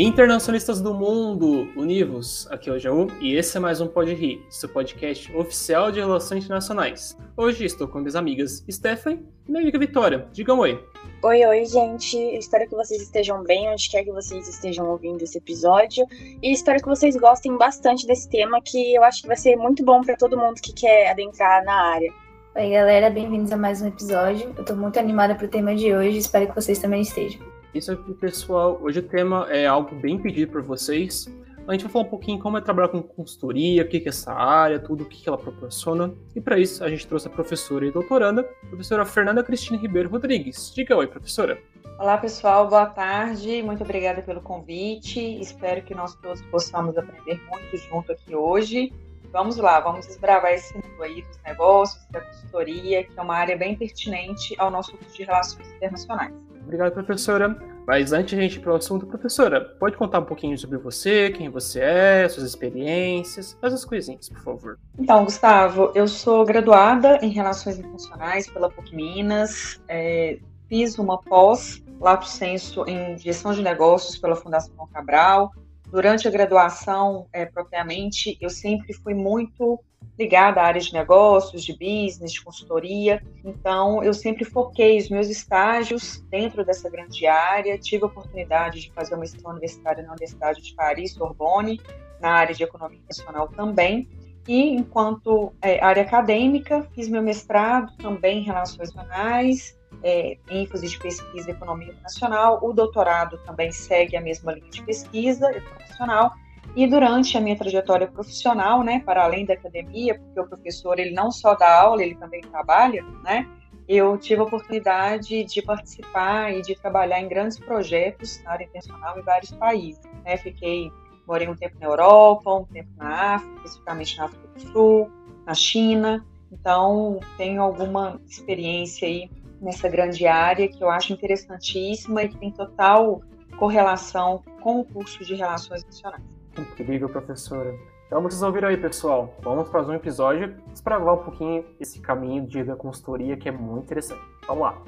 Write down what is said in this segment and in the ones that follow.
Internacionalistas do mundo, univos! Aqui é o Jaú e esse é mais um Pode Rir, seu podcast oficial de relações internacionais. Hoje estou com minhas amigas Stephanie e minha amiga Vitória. Digam oi. Oi, oi, gente. Espero que vocês estejam bem onde quer que vocês estejam ouvindo esse episódio e espero que vocês gostem bastante desse tema que eu acho que vai ser muito bom para todo mundo que quer adentrar na área. Oi, galera, bem-vindos a mais um episódio. Eu tô muito animada pro tema de hoje, espero que vocês também estejam. Isso aqui, pessoal. Hoje o tema é algo bem pedido por vocês. A gente vai falar um pouquinho como é trabalhar com consultoria, o que é essa área, tudo o que ela proporciona. E para isso, a gente trouxe a professora e doutoranda, professora Fernanda Cristina Ribeiro Rodrigues. Diga oi, professora. Olá, pessoal. Boa tarde. Muito obrigada pelo convite. Espero que nós todos possamos aprender muito junto aqui hoje. Vamos lá, vamos desbravar esse mundo aí dos negócios, da consultoria, que é uma área bem pertinente ao nosso curso de Relações Internacionais. Obrigado, professora. Mas antes de a gente ir para o assunto, professora, pode contar um pouquinho sobre você, quem você é, suas experiências, essas coisinhas, por favor. Então, Gustavo, eu sou graduada em Relações Internacionais pela PUC Minas, é, fiz uma pós, lato senso, em Gestão de Negócios pela Fundação Cabral. Durante a graduação, é, propriamente, eu sempre fui muito ligada à área de negócios, de business, de consultoria. Então, eu sempre foquei os meus estágios dentro dessa grande área. Tive a oportunidade de fazer uma extensão universitária na Universidade de Paris, Sorbonne, na área de economia internacional também. E, enquanto é, área acadêmica, fiz meu mestrado também em relações internacionais, é, ênfase de pesquisa e economia internacional. O doutorado também segue a mesma linha de pesquisa internacional e durante a minha trajetória profissional, né, para além da academia, porque o professor ele não só dá aula, ele também trabalha, né, eu tive a oportunidade de participar e de trabalhar em grandes projetos na área internacional em vários países. Né? Fiquei, morei um tempo na Europa, um tempo na África, especificamente na África do Sul, na China. Então, tenho alguma experiência aí nessa grande área que eu acho interessantíssima e que tem total correlação com o curso de Relações Nacionais. Incrível, professora. Então vocês ouviram aí, pessoal. Vamos para mais um episódio para falar um pouquinho esse caminho de da consultoria que é muito interessante. Vamos lá.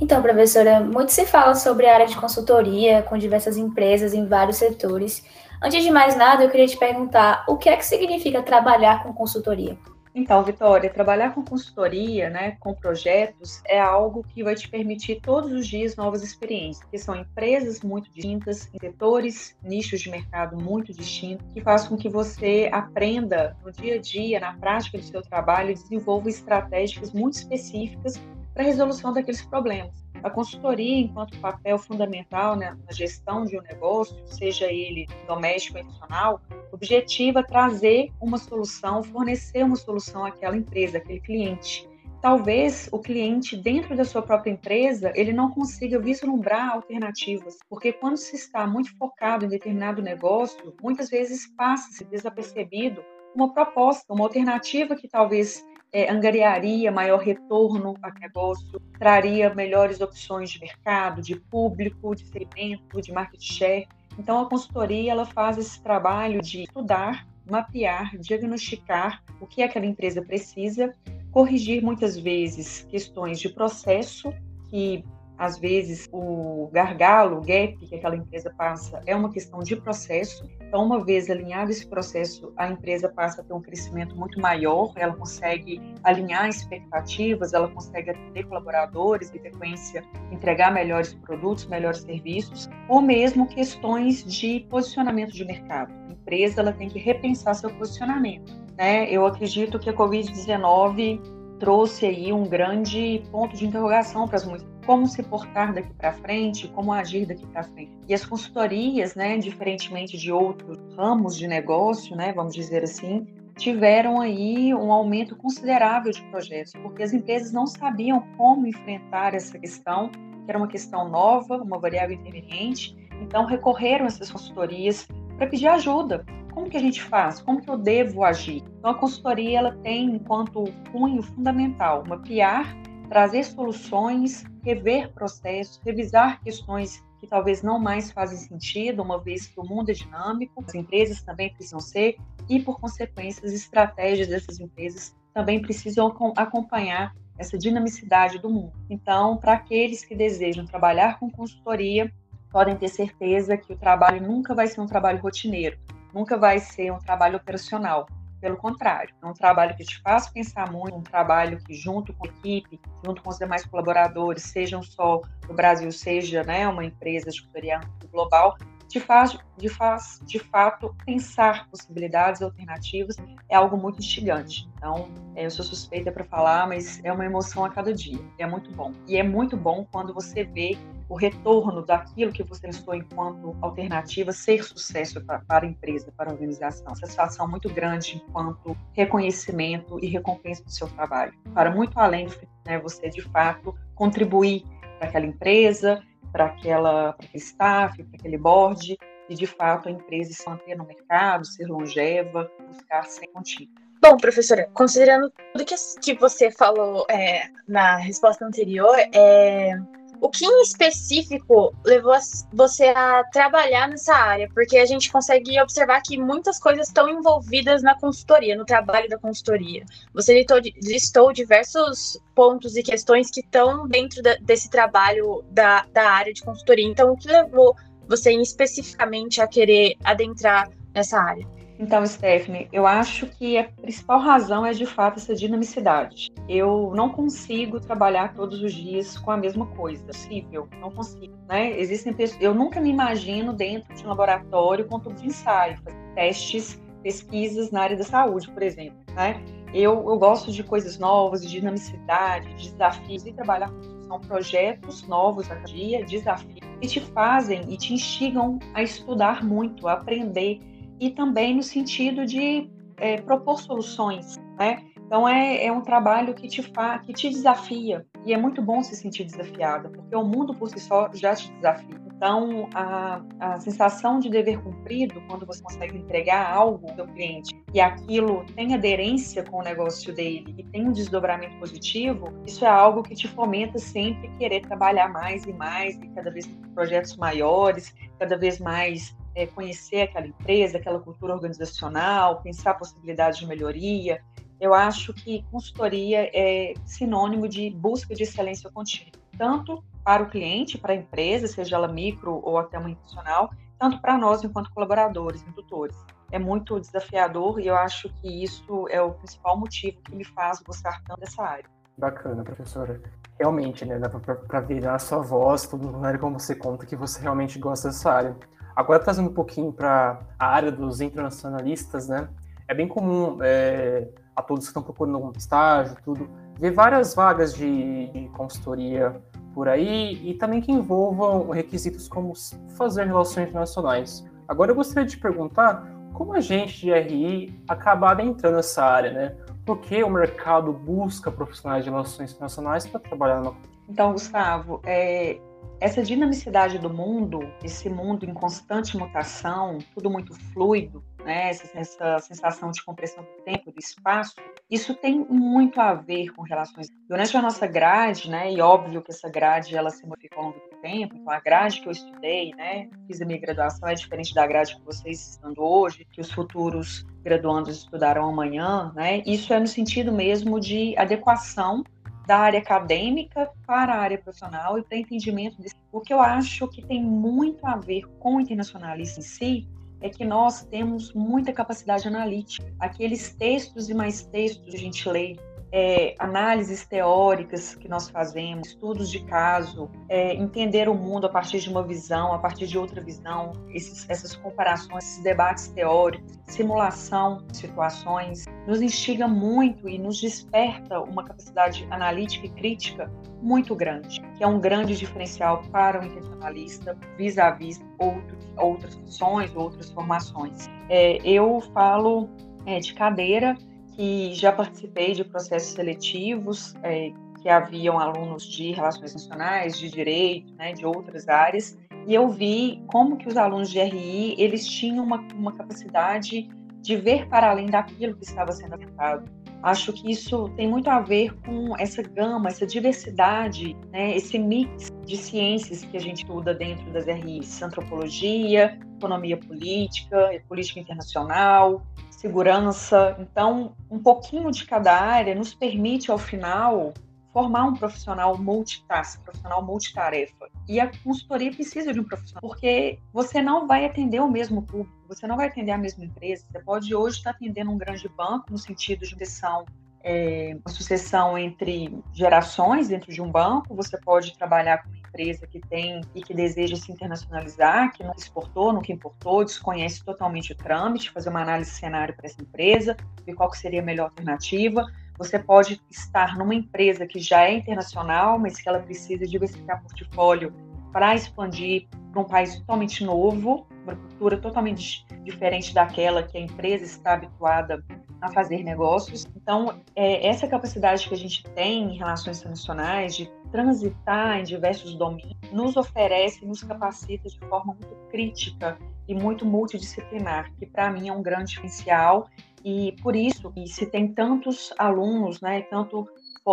Então, professora, muito se fala sobre a área de consultoria com diversas empresas em vários setores. Antes de mais nada, eu queria te perguntar o que é que significa trabalhar com consultoria? Então, Vitória, trabalhar com consultoria, né, com projetos, é algo que vai te permitir todos os dias novas experiências, que são empresas muito distintas, em setores, nichos de mercado muito distintos, que faz com que você aprenda no dia a dia, na prática do seu trabalho, e desenvolva estratégias muito específicas para a resolução daqueles problemas. A consultoria, enquanto papel fundamental né, na gestão de um negócio, seja ele doméstico ou internacional, objetiva trazer uma solução, fornecer uma solução àquela empresa, àquele cliente. Talvez o cliente, dentro da sua própria empresa, ele não consiga vislumbrar alternativas, porque quando se está muito focado em determinado negócio, muitas vezes passa-se desapercebido uma proposta, uma alternativa que talvez é, angariaria maior retorno ao negócio, traria melhores opções de mercado, de público, de segmento, de market share. Então, a consultoria ela faz esse trabalho de estudar, mapear, diagnosticar o que aquela empresa precisa, corrigir muitas vezes questões de processo que às vezes o gargalo, o gap que aquela empresa passa é uma questão de processo. Então, uma vez alinhado esse processo, a empresa passa a ter um crescimento muito maior, ela consegue alinhar expectativas, ela consegue atender colaboradores, em sequência, entregar melhores produtos, melhores serviços, ou mesmo questões de posicionamento de mercado. A empresa ela tem que repensar seu posicionamento. Né? Eu acredito que a Covid-19 trouxe aí um grande ponto de interrogação para as como se portar daqui para frente, como agir daqui para frente. E as consultorias, né, diferentemente de outros ramos de negócio, né, vamos dizer assim, tiveram aí um aumento considerável de projetos, porque as empresas não sabiam como enfrentar essa questão, que era uma questão nova, uma variável interveniente, então recorreram a essas consultorias para pedir ajuda. Como que a gente faz? Como que eu devo agir? Então a consultoria ela tem enquanto cunho fundamental mapear trazer soluções, rever processos, revisar questões que talvez não mais fazem sentido, uma vez que o mundo é dinâmico, as empresas também precisam ser, e por consequência, as estratégias dessas empresas também precisam acompanhar essa dinamicidade do mundo. Então, para aqueles que desejam trabalhar com consultoria, podem ter certeza que o trabalho nunca vai ser um trabalho rotineiro, nunca vai ser um trabalho operacional. Pelo contrário, é um trabalho que te faz pensar muito, um trabalho que, junto com a equipe, junto com os demais colaboradores, sejam só no Brasil, seja né, uma empresa de consultoria global, te faz, te faz, de fato, pensar possibilidades alternativas, é algo muito instigante. Então, é, eu sou suspeita para falar, mas é uma emoção a cada dia. É muito bom. E é muito bom quando você vê o retorno daquilo que você pensou enquanto alternativa ser sucesso para, para a empresa, para a organização. Satisfação muito grande enquanto reconhecimento e recompensa do seu trabalho. Para muito além de né, você, de fato, contribuir para aquela empresa, para aquela para aquele staff, para aquele board, e de fato a empresa se manter no mercado, ser longeva, buscar ser contínua. Bom, professora, considerando tudo que, que você falou é, na resposta anterior, é, o que em específico levou você a trabalhar nessa área? Porque a gente consegue observar que muitas coisas estão envolvidas na consultoria, no trabalho da consultoria. Você listou, listou diversos pontos e questões que estão dentro da, desse trabalho da, da área de consultoria. Então, o que levou você especificamente a querer adentrar nessa área? Então, Stephanie, eu acho que a principal razão é de fato essa dinamicidade. Eu não consigo trabalhar todos os dias com a mesma coisa, é possível, não consigo, né? Existem pessoas, eu nunca me imagino dentro de um laboratório com tubo de ensaio, fazendo testes, pesquisas na área da saúde, por exemplo, né? Eu, eu gosto de coisas novas, de dinamicidade, de desafios e trabalhar com são projetos novos a dia, desafios que te fazem e te instigam a estudar muito, a aprender e também no sentido de é, propor soluções, né? Então é, é um trabalho que te fa, que te desafia e é muito bom se sentir desafiada, porque o mundo por si só já te desafia. Então a, a sensação de dever cumprido, quando você consegue entregar algo ao cliente e aquilo tem aderência com o negócio dele e tem um desdobramento positivo, isso é algo que te fomenta sempre querer trabalhar mais e mais e cada vez projetos maiores, cada vez mais é, conhecer aquela empresa, aquela cultura organizacional, pensar possibilidades de melhoria. Eu acho que consultoria é sinônimo de busca de excelência contínua, tanto para o cliente, para a empresa, seja ela micro ou até uma institucional, tanto para nós enquanto colaboradores, indutores. É muito desafiador e eu acho que isso é o principal motivo que me faz gostar tanto dessa área. Bacana, professora. Realmente, né, dá para ver na sua voz, tudo área como você conta que você realmente gosta dessa área. Agora, trazendo um pouquinho para a área dos internacionalistas, né? É bem comum é, a todos que estão procurando um estágio, tudo, ver várias vagas de, de consultoria por aí e também que envolvam requisitos como fazer relações internacionais. Agora, eu gostaria de perguntar como a gente de RI acaba adentrando nessa área, né? Por que o mercado busca profissionais de relações internacionais para trabalhar numa... Então, Gustavo, é, essa dinamicidade do mundo, esse mundo em constante mutação, tudo muito fluido, né, essa, essa, sensação de compressão do tempo, do espaço, isso tem muito a ver com relações. Durante a nossa grade, né, e óbvio que essa grade ela se modifica ao longo do tempo, então a grade que eu estudei, né, fiz a minha graduação é diferente da grade que vocês estão hoje, que os futuros graduandos estudarão amanhã, né, isso é no sentido mesmo de adequação da área acadêmica para a área profissional e para entendimento disso. O que eu acho que tem muito a ver com o internacionalismo em si é que nós temos muita capacidade analítica. Aqueles textos e mais textos que a gente lê é, análises teóricas que nós fazemos, estudos de caso, é, entender o mundo a partir de uma visão, a partir de outra visão, esses, essas comparações, esses debates teóricos, simulação de situações, nos instiga muito e nos desperta uma capacidade analítica e crítica muito grande, que é um grande diferencial para o intencionalista vis-à-vis -vis outras funções, outras formações. É, eu falo é, de cadeira que já participei de processos seletivos é, que haviam alunos de relações nacionais, de direito, né, de outras áreas, e eu vi como que os alunos de RI eles tinham uma, uma capacidade de ver para além daquilo que estava sendo apresentado. Acho que isso tem muito a ver com essa gama, essa diversidade, né, esse mix de ciências que a gente estuda dentro das RIs, antropologia, economia política, política internacional, segurança. Então, um pouquinho de cada área nos permite, ao final, formar um profissional multitask, profissional multitarefa. E a consultoria precisa de um profissional, porque você não vai atender o mesmo público, você não vai atender a mesma empresa. Você pode hoje estar atendendo um grande banco no sentido de sucessão, é, uma sucessão entre gerações dentro de um banco. Você pode trabalhar com uma empresa que tem e que deseja se internacionalizar, que não exportou, nunca importou, desconhece totalmente o trâmite, fazer uma análise de cenário para essa empresa, ver qual seria a melhor alternativa você pode estar numa empresa que já é internacional, mas que ela precisa diversificar portfólio para expandir para um país totalmente novo, uma cultura totalmente diferente daquela que a empresa está habituada a fazer negócios. Então, é, essa capacidade que a gente tem em relações internacionais de transitar em diversos domínios nos oferece, nos capacita de forma muito crítica e muito multidisciplinar, que para mim é um grande diferencial e por isso, e se tem tantos alunos, né, tanto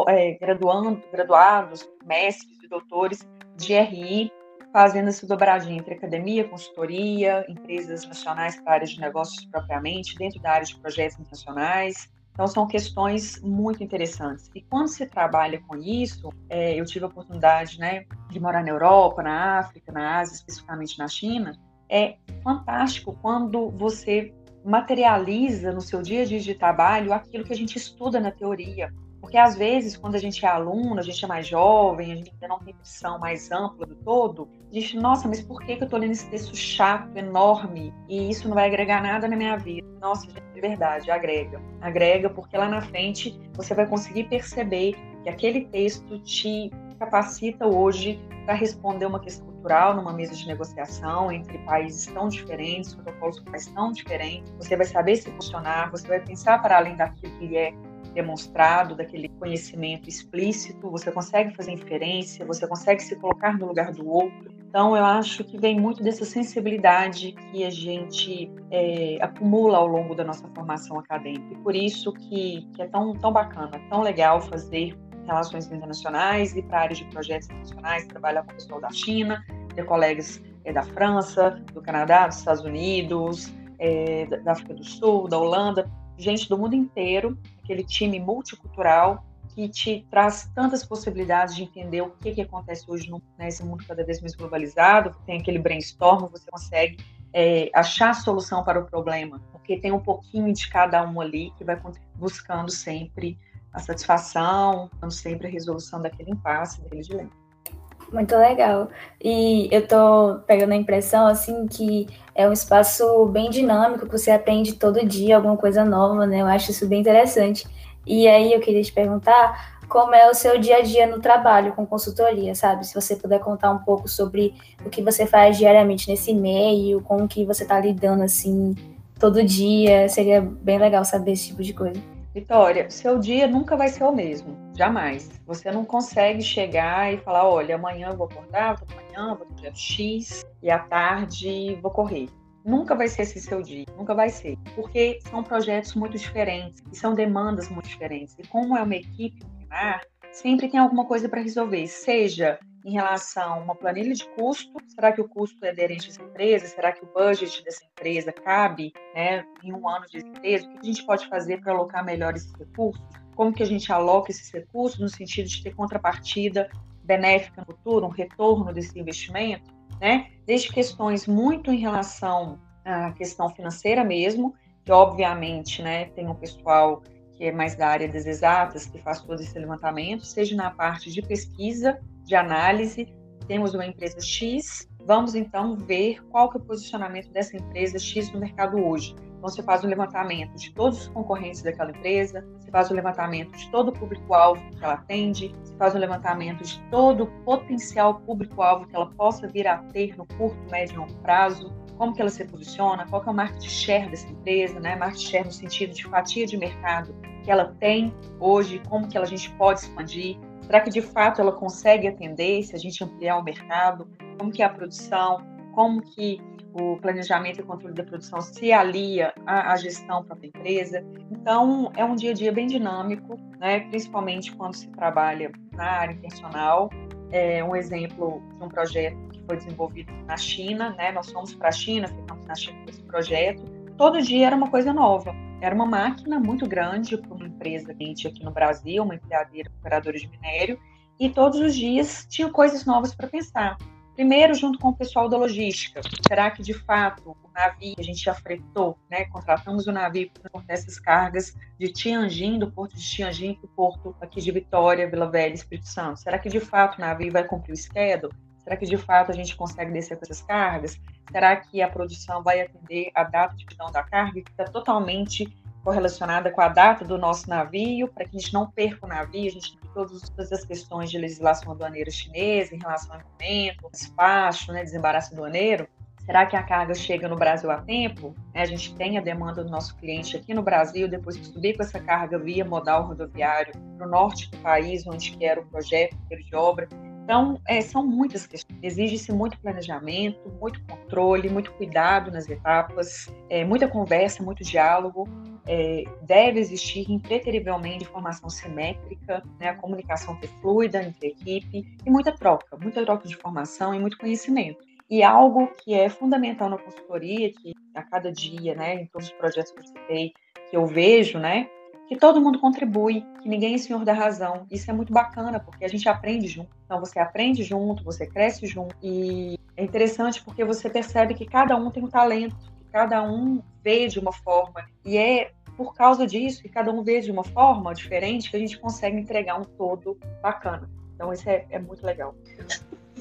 é, graduando, graduados, mestres e doutores de RI, fazendo essa dobradinha entre academia, consultoria, empresas nacionais para a área de negócios propriamente, dentro da área de projetos internacionais. Então, são questões muito interessantes. E quando se trabalha com isso, é, eu tive a oportunidade né, de morar na Europa, na África, na Ásia, especificamente na China. É fantástico quando você materializa no seu dia a dia de trabalho aquilo que a gente estuda na teoria. Porque às vezes, quando a gente é aluno, a gente é mais jovem, a gente ainda não tem visão mais ampla do todo, a gente, nossa, mas por que, eu estou lendo esse texto chato, enorme, e isso não vai agregar nada na minha vida? Nossa, gente, de verdade, agrega. Agrega, porque lá na frente você vai conseguir perceber que aquele texto te capacita hoje para responder uma questão cultural numa mesa de negociação entre países tão diferentes, protocolos culturais tão diferentes. Você vai saber se funcionar, você vai pensar para além daquilo que é demonstrado, daquele conhecimento explícito, você consegue fazer inferência, você consegue se colocar no lugar do outro. Então, eu acho que vem muito dessa sensibilidade que a gente é, acumula ao longo da nossa formação acadêmica. E por isso que, que é tão, tão bacana, tão legal fazer relações internacionais e para a área de projetos internacionais, trabalhar com o pessoal da China, ter colegas é, da França, do Canadá, dos Estados Unidos, é, da África do Sul, da Holanda, gente do mundo inteiro, aquele time multicultural que te traz tantas possibilidades de entender o que, que acontece hoje nesse mundo cada vez mais globalizado, tem aquele brainstorm, você consegue é, achar a solução para o problema, porque tem um pouquinho de cada um ali que vai buscando sempre a satisfação, buscando sempre a resolução daquele impasse, daquele dilema. Muito legal. E eu tô pegando a impressão, assim, que é um espaço bem dinâmico, que você aprende todo dia alguma coisa nova, né? Eu acho isso bem interessante. E aí eu queria te perguntar como é o seu dia a dia no trabalho com consultoria, sabe? Se você puder contar um pouco sobre o que você faz diariamente nesse meio, como que você tá lidando, assim, todo dia, seria bem legal saber esse tipo de coisa. Vitória, seu dia nunca vai ser o mesmo, jamais. Você não consegue chegar e falar, olha, amanhã eu vou acordar, vou amanhã, vou dia X, e à tarde vou correr. Nunca vai ser esse seu dia, nunca vai ser. Porque são projetos muito diferentes e são demandas muito diferentes. E como é uma equipe sempre tem alguma coisa para resolver, seja em relação a uma planilha de custo. Será que o custo é aderente a essa empresa? Será que o budget dessa empresa cabe né, em um ano de empresa? O que a gente pode fazer para alocar melhor esses recursos? Como que a gente aloca esses recursos no sentido de ter contrapartida benéfica no futuro, um retorno desse investimento? Né? Desde questões muito em relação à questão financeira mesmo, que obviamente né, tem um pessoal que é mais da área das exatas, que faz todo esse levantamento, seja na parte de pesquisa, de análise, temos uma empresa X, vamos então ver qual que é o posicionamento dessa empresa X no mercado hoje. Então, você faz um levantamento de todos os concorrentes daquela empresa, você faz um levantamento de todo o público-alvo que ela atende, você faz um levantamento de todo o potencial público-alvo que ela possa vir a ter no curto, médio e longo prazo, como que ela se posiciona, qual que é o market share dessa empresa, né? Market share no sentido de fatia de mercado que ela tem hoje, como que a gente pode expandir, será que de fato ela consegue atender se a gente ampliar o mercado, como que é a produção, como que o planejamento e controle da produção se alia à, à gestão para a empresa. Então, é um dia a dia bem dinâmico, né? principalmente quando se trabalha na área intencional. É um exemplo de um projeto que foi desenvolvido na China, né? nós fomos para a China, ficamos na China com esse projeto. Todo dia era uma coisa nova. Era uma máquina muito grande para empresa aqui no Brasil, uma empilhadeira operadora de minério, e todos os dias tinha coisas novas para pensar. Primeiro, junto com o pessoal da logística. Será que, de fato, o navio a gente já né? contratamos o navio para transportar essas cargas de Tianjin, do porto de Tianjin, para o porto aqui de Vitória, Vila Velha, Espírito Santo? Será que, de fato, o navio vai cumprir o schedule? Será que, de fato, a gente consegue descer com essas cargas? Será que a produção vai atender a data de emissão da carga, que está totalmente correlacionada com a data do nosso navio, para que a gente não perca o navio, a gente tem todas as questões de legislação aduaneira chinesa em relação ao momento, despacho, né, desembaraço aduaneiro. Será que a carga chega no Brasil a tempo? A gente tem a demanda do nosso cliente aqui no Brasil, depois que subir com essa carga via modal rodoviário para o norte do país, onde quer o projeto de obra. Então, é, são muitas questões. Exige-se muito planejamento, muito controle, muito cuidado nas etapas, é, muita conversa, muito diálogo é, deve existir impreterivelmente informação simétrica, né, a comunicação ter fluida entre a equipe e muita troca, muita troca de informação e muito conhecimento. E algo que é fundamental na consultoria, que a cada dia, né, em todos os projetos que eu citei, que eu vejo, né, que todo mundo contribui, que ninguém é senhor da razão. Isso é muito bacana, porque a gente aprende junto. Então, você aprende junto, você cresce junto. E é interessante porque você percebe que cada um tem um talento, que cada um vê de uma forma. E é por causa disso, e cada um vê de uma forma diferente, que a gente consegue entregar um todo bacana. Então, isso é, é muito legal.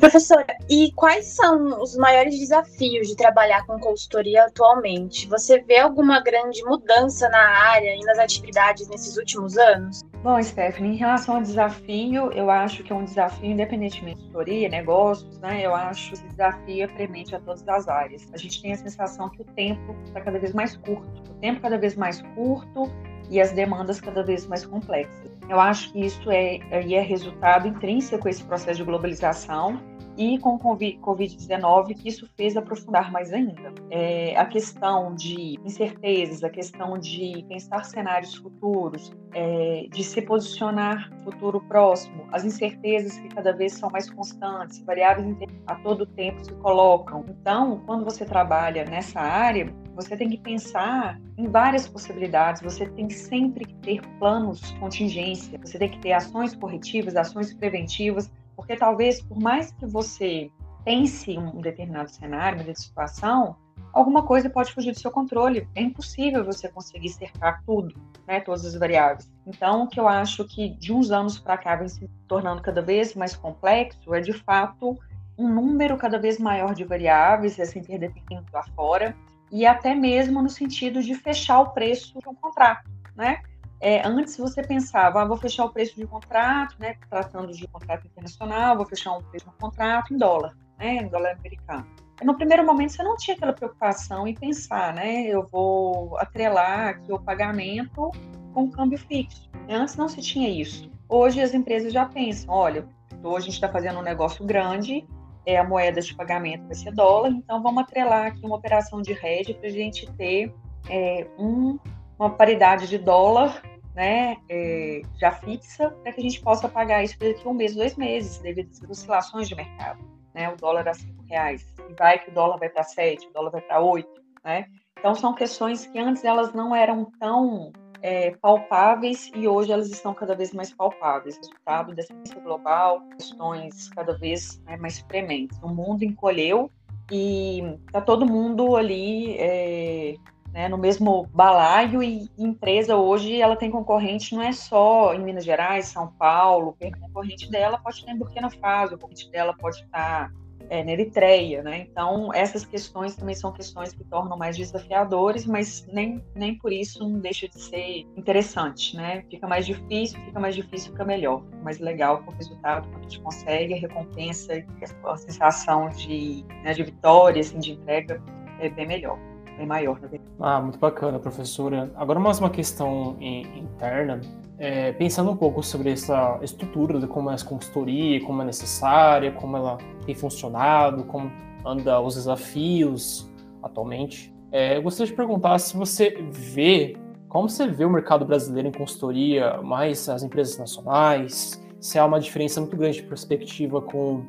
Professora, e quais são os maiores desafios de trabalhar com consultoria atualmente? Você vê alguma grande mudança na área e nas atividades nesses últimos anos? Bom, Stephanie, em relação ao desafio, eu acho que é um desafio independentemente de consultoria, negócios, né? Eu acho que esse desafio é premente a todas as áreas. A gente tem a sensação que o tempo está cada vez mais curto. O tempo cada vez mais curto e as demandas cada vez mais complexas. Eu acho que isso é, é resultado intrínseco a esse processo de globalização e com o Covid-19 que isso fez aprofundar mais ainda. É, a questão de incertezas, a questão de pensar cenários futuros, é, de se posicionar futuro próximo, as incertezas que cada vez são mais constantes, variáveis a todo tempo se colocam. Então, quando você trabalha nessa área, você tem que pensar em várias possibilidades, você tem sempre que ter planos contingência, você tem que ter ações corretivas, ações preventivas, porque talvez, por mais que você pense um determinado cenário, uma situação, alguma coisa pode fugir do seu controle. É impossível você conseguir cercar tudo, né, todas as variáveis. Então, o que eu acho que de uns anos para cá vem se tornando cada vez mais complexo é, de fato, um número cada vez maior de variáveis, essa interdependência lá fora, e até mesmo no sentido de fechar o preço de um contrato, né? É, antes você pensava, ah, vou fechar o preço de um contrato, né, tratando de contrato internacional, vou fechar um preço de um contrato em dólar, né, em dólar americano. No primeiro momento você não tinha aquela preocupação em pensar, né, eu vou atrelar aqui o pagamento com um câmbio fixo. Antes não se tinha isso. Hoje as empresas já pensam, olha, hoje a gente está fazendo um negócio grande, é, a moeda de pagamento vai ser dólar, então vamos atrelar aqui uma operação de hedge para a gente ter é, um uma paridade de dólar né, é, já fixa, para que a gente possa pagar isso daqui um mês, dois meses, devido às oscilações de mercado. Né? O dólar a cinco reais, e vai que o dólar vai para sete, o dólar vai para oito, né? Então são questões que antes elas não eram tão é, palpáveis e hoje elas estão cada vez mais palpáveis. Resultado dessa crise global, questões cada vez né, mais prementes. O mundo encolheu e está todo mundo ali é, né, no mesmo balaio e empresa hoje ela tem concorrente não é só em Minas Gerais, São Paulo, o concorrente dela pode estar em Burkina Faso, o concorrente dela pode estar é, na Eritreia, né? Então essas questões também são questões que tornam mais desafiadores, mas nem, nem por isso não deixa de ser interessante, né? Fica mais difícil, fica mais difícil, fica melhor, mais legal com o resultado quando a gente consegue, a recompensa, a sensação de, né, de vitória, assim, de entrega é bem melhor é maior, na verdade. Ah, muito bacana, professora. Agora, mais uma questão interna. É, pensando um pouco sobre essa estrutura de como é a consultoria, como é necessária, como ela tem funcionado, como anda os desafios atualmente. É, eu gostaria de perguntar se você vê, como você vê o mercado brasileiro em consultoria, mais as empresas nacionais, se há uma diferença muito grande de perspectiva com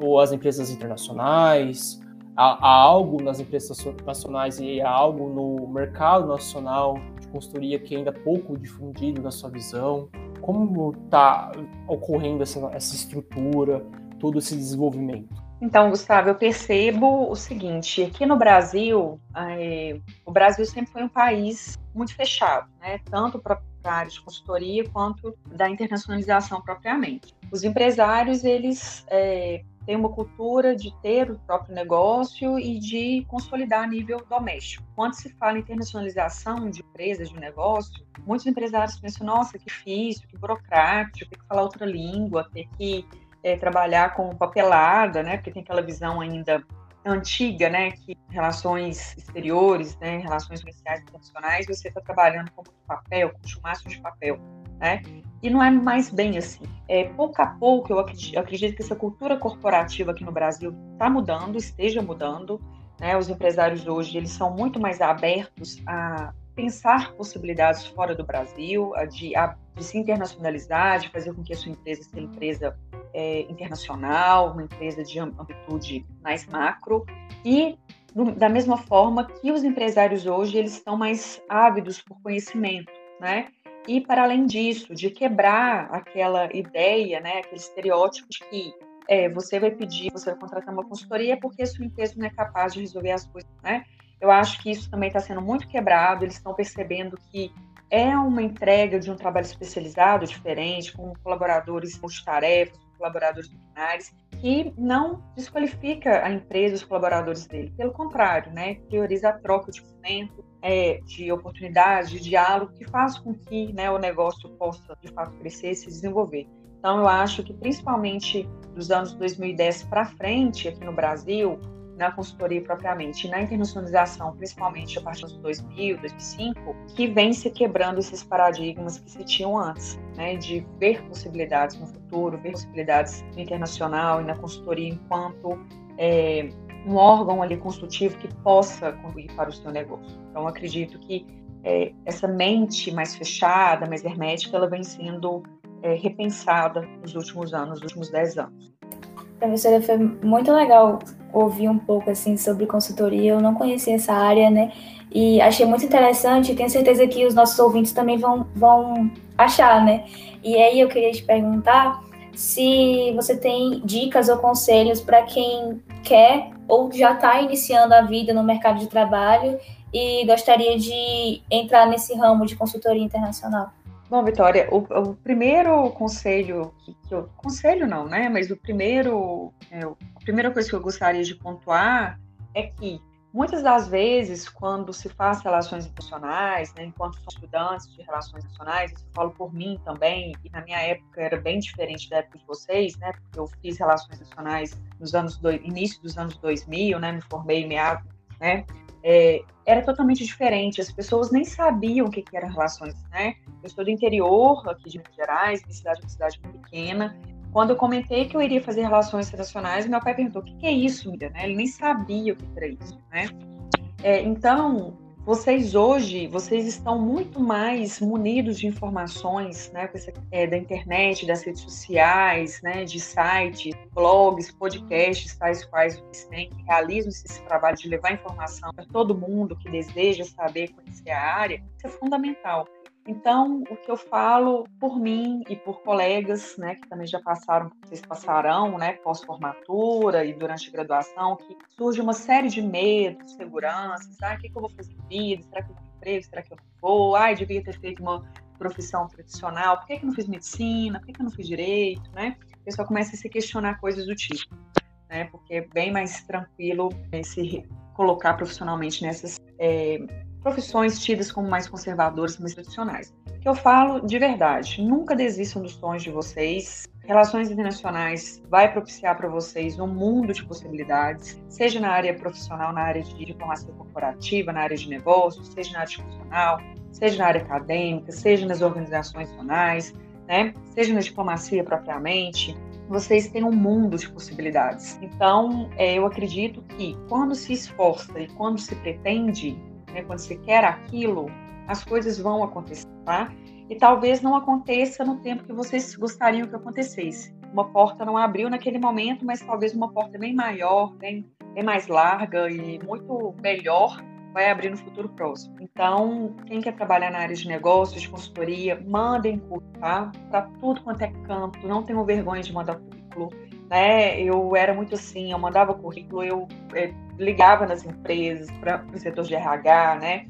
o, as empresas internacionais, há, há, algo nas empresas nacionais e há algo no mercado nacional de consultoria que ainda é pouco difundido na sua visão? Como está ocorrendo essa, essa estrutura, todo esse desenvolvimento? Então, Gustavo, eu percebo o seguinte: aqui no Brasil, é, o Brasil sempre foi um país muito fechado, né? Tanto para a área de consultoria quanto da internacionalização propriamente. Os empresários, eles é, têm uma cultura de ter o próprio negócio e de consolidar a nível doméstico. Quando se fala em internacionalização de empresas, de negócio, muitos empresários pensam: nossa, que difícil, que burocrático, ter que falar outra língua, ter que é, trabalhar com papelada, né? Porque tem aquela visão ainda antiga, né? Que relações exteriores, né? Relações comerciais internacionais, você está trabalhando com papel, com chumaço de papel, né? E não é mais bem assim. É, pouco a pouco, eu acredito, eu acredito que essa cultura corporativa aqui no Brasil está mudando, esteja mudando. Né? Os empresários hoje eles são muito mais abertos a pensar possibilidades fora do Brasil, de, de se internacionalizar, de fazer com que a sua empresa seja empresa é, internacional, uma empresa de amplitude mais macro, e da mesma forma que os empresários hoje eles estão mais ávidos por conhecimento, né? E para além disso, de quebrar aquela ideia, né, aquele estereótipo de que é, você vai pedir, você vai contratar uma consultoria porque a sua empresa não é capaz de resolver as coisas, né? Eu acho que isso também está sendo muito quebrado. Eles estão percebendo que é uma entrega de um trabalho especializado, diferente, com colaboradores multitarefas, colaboradores luminares, que não desqualifica a empresa, os colaboradores dele. Pelo contrário, né, prioriza a troca de conhecimento, é, de oportunidades, de diálogo, que faz com que né, o negócio possa, de fato, crescer se desenvolver. Então, eu acho que, principalmente dos anos 2010 para frente, aqui no Brasil, na consultoria propriamente, na internacionalização, principalmente a partir dos 2000, 2005, que vem se quebrando esses paradigmas que se tinham antes, né, de ver possibilidades no futuro, ver possibilidades no internacional e na consultoria enquanto é, um órgão ali consultivo que possa contribuir para o seu negócio. Então, acredito que é, essa mente mais fechada, mais hermética, ela vem sendo é, repensada nos últimos anos, nos últimos dez anos. Professora, foi muito legal ouvir um pouco assim sobre consultoria. Eu não conhecia essa área, né? E achei muito interessante. Tenho certeza que os nossos ouvintes também vão, vão achar, né? E aí eu queria te perguntar se você tem dicas ou conselhos para quem quer ou já está iniciando a vida no mercado de trabalho e gostaria de entrar nesse ramo de consultoria internacional. Bom, Vitória, o, o primeiro conselho que, que, eu. Conselho não, né? Mas o primeiro. É, a primeira coisa que eu gostaria de pontuar é que muitas das vezes, quando se faz relações internacionais, né, enquanto estudantes de relações internacionais, eu falo por mim também, e na minha época era bem diferente da época de vocês, né? Porque eu fiz relações internacionais nos anos do, início dos anos 2000, né? Me formei em meados, né? é, era totalmente diferente. As pessoas nem sabiam o que, que eram relações, né? Eu sou do interior, aqui de Minas Gerais, minha cidade é uma cidade pequena. Quando eu comentei que eu iria fazer relações internacionais, meu pai perguntou: o que, é isso, Miriam? Ele nem sabia o que era isso, né? É, então, vocês hoje, vocês estão muito mais munidos de informações, né, é, da internet, das redes sociais, né, de sites, blogs, podcasts, tais quais vocês têm, que realizam esse trabalho de levar informação para todo mundo que deseja saber, conhecer a área, isso é fundamental. Então, o que eu falo por mim e por colegas, né, que também já passaram, vocês passarão, né, pós-formatura e durante a graduação, que surge uma série de medos, seguranças, ah, o que, que eu vou fazer de vida, será que eu vou emprego, será que eu vou, ai, devia ter feito uma profissão tradicional, por que, que eu não fiz medicina, por que, que eu não fiz direito, né? O pessoal começa a se questionar coisas do tipo, né, porque é bem mais tranquilo né, se colocar profissionalmente nessas é, profissões tidas como mais conservadoras, mais tradicionais. Eu falo de verdade, nunca desistam dos sonhos de vocês. Relações internacionais vai propiciar para vocês um mundo de possibilidades, seja na área profissional, na área de diplomacia corporativa, na área de negócios, seja na área institucional, seja na área acadêmica, seja nas organizações nacionais, né? seja na diplomacia propriamente. vocês têm um mundo de possibilidades. Então, é, eu acredito que quando se esforça e quando se pretende, né, quando se quer aquilo, as coisas vão acontecer, tá? E talvez não aconteça no tempo que vocês gostariam que acontecesse. Uma porta não abriu naquele momento, mas talvez uma porta bem maior, bem, bem mais larga e muito melhor vai abrir no futuro próximo. Então, quem quer trabalhar na área de negócios, de consultoria, mandem curso, tá? Para tudo quanto é canto, não tenham vergonha de mandar currículo. Né? Eu era muito assim, eu mandava currículo, eu é, ligava nas empresas, para o setor de RH, né?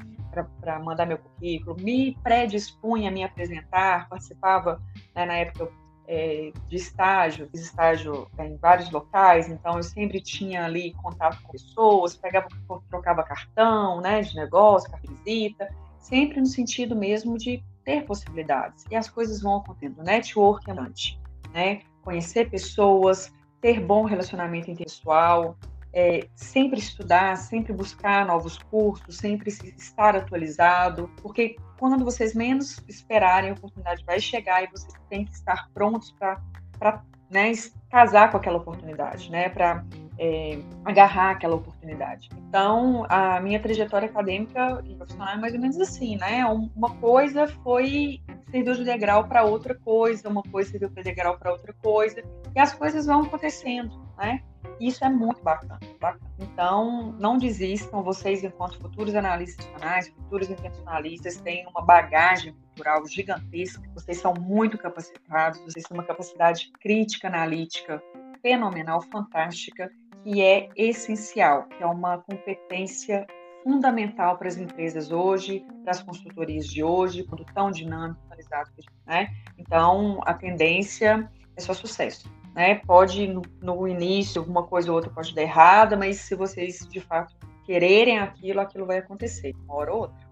Para mandar meu currículo, me predispunha a me apresentar, participava, né, na época é, de estágio, fiz estágio em vários locais, então eu sempre tinha ali contato com pessoas, pegava, trocava cartão, né, de negócio, de visita, sempre no sentido mesmo de ter possibilidades. E as coisas vão acontecendo. Network é importante, né? Conhecer pessoas, ter bom relacionamento interpessoal, é, sempre estudar, sempre buscar novos cursos, sempre estar atualizado, porque quando vocês menos esperarem, a oportunidade vai chegar e vocês têm que estar prontos para né, casar com aquela oportunidade, né, para é, agarrar aquela oportunidade. Então, a minha trajetória acadêmica e profissional é mais ou menos assim, né? Uma coisa foi serviu de degrau para outra coisa, uma coisa serviu de degrau para outra coisa, e as coisas vão acontecendo, né? Isso é muito bacana, bacana. Então, não desistam, vocês, enquanto futuros analistas funcionais, futuros intencionalistas, têm uma bagagem cultural gigantesca, vocês são muito capacitados, vocês têm uma capacidade crítica, analítica fenomenal, fantástica, que é essencial, que é uma competência fundamental para as empresas hoje, para as consultorias de hoje, quando tão dinâmico, né? Então, a tendência é só sucesso. Né? Pode, no, no início, alguma coisa ou outra pode dar errada, mas se vocês, de fato, quererem aquilo, aquilo vai acontecer, uma hora ou outra.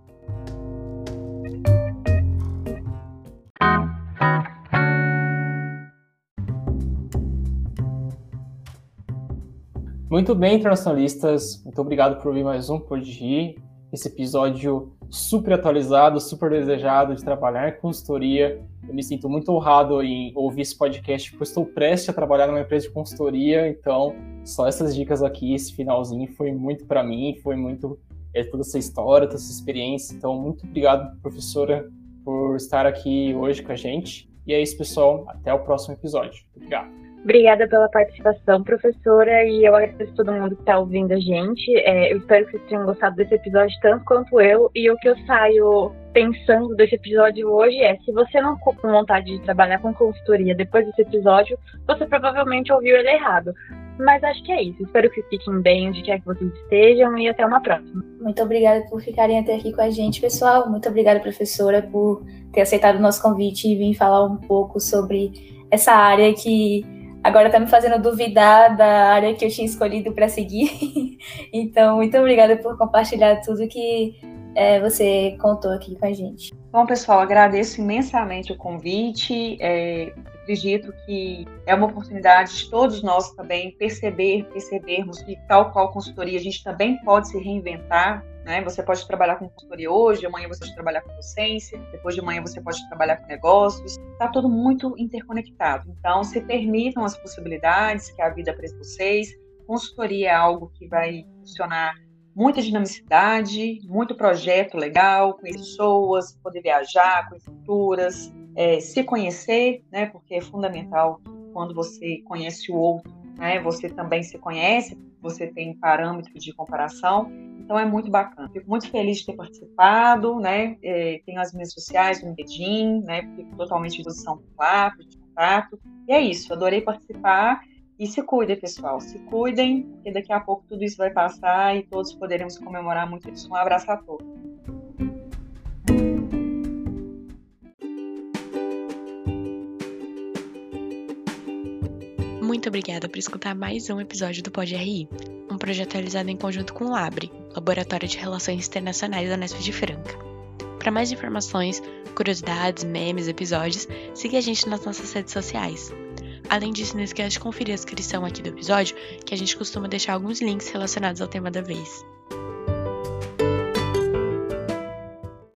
Muito bem, internacionalistas. Muito obrigado por ouvir mais um Pode Esse episódio super atualizado, super desejado de trabalhar em consultoria. Eu me sinto muito honrado em ouvir esse podcast, porque estou prestes a trabalhar numa empresa de consultoria. Então, só essas dicas aqui, esse finalzinho, foi muito para mim, foi muito é, toda essa história, toda essa experiência. Então, muito obrigado, professora, por estar aqui hoje com a gente. E é isso, pessoal. Até o próximo episódio. Obrigado. Obrigada pela participação, professora, e eu agradeço todo mundo que está ouvindo a gente. É, eu espero que vocês tenham gostado desse episódio tanto quanto eu. E o que eu saio pensando desse episódio hoje é: se você não ficou com vontade de trabalhar com consultoria depois desse episódio, você provavelmente ouviu ele errado. Mas acho que é isso. Espero que fiquem bem onde quer que vocês estejam e até uma próxima. Muito obrigada por ficarem até aqui com a gente, pessoal. Muito obrigada, professora, por ter aceitado o nosso convite e vir falar um pouco sobre essa área que agora tá me fazendo duvidar da área que eu tinha escolhido para seguir. então, muito obrigada por compartilhar tudo que é, você contou aqui com a gente. Bom, pessoal, agradeço imensamente o convite. É, acredito que é uma oportunidade de todos nós também perceber, percebermos que, tal qual consultoria, a gente também pode se reinventar né? Você pode trabalhar com consultoria hoje, amanhã você pode trabalhar com docência, depois de amanhã você pode trabalhar com negócios. Está tudo muito interconectado. Então, se permitam as possibilidades que a vida apresenta vocês. Consultoria é algo que vai funcionar muita dinamicidade, muito projeto legal, conhecer pessoas, poder viajar, conhecer culturas, é, se conhecer, né? Porque é fundamental quando você conhece o outro, né? Você também se conhece, você tem parâmetros de comparação então é muito bacana. Fico muito feliz de ter participado, né? É, tenho as minhas sociais no LinkedIn, né? Fico totalmente à disposição lá, de contato. E é isso, adorei participar. E se cuidem, pessoal. Se cuidem, porque daqui a pouco tudo isso vai passar e todos poderemos comemorar muito isso. Um abraço a todos. Muito obrigada por escutar mais um episódio do Pod RI, um projeto realizado em conjunto com o Labre, Laboratório de Relações Internacionais da Unesp de Franca. Para mais informações, curiosidades, memes, episódios, siga a gente nas nossas redes sociais. Além disso, não esqueça de conferir a descrição aqui do episódio, que a gente costuma deixar alguns links relacionados ao tema da vez.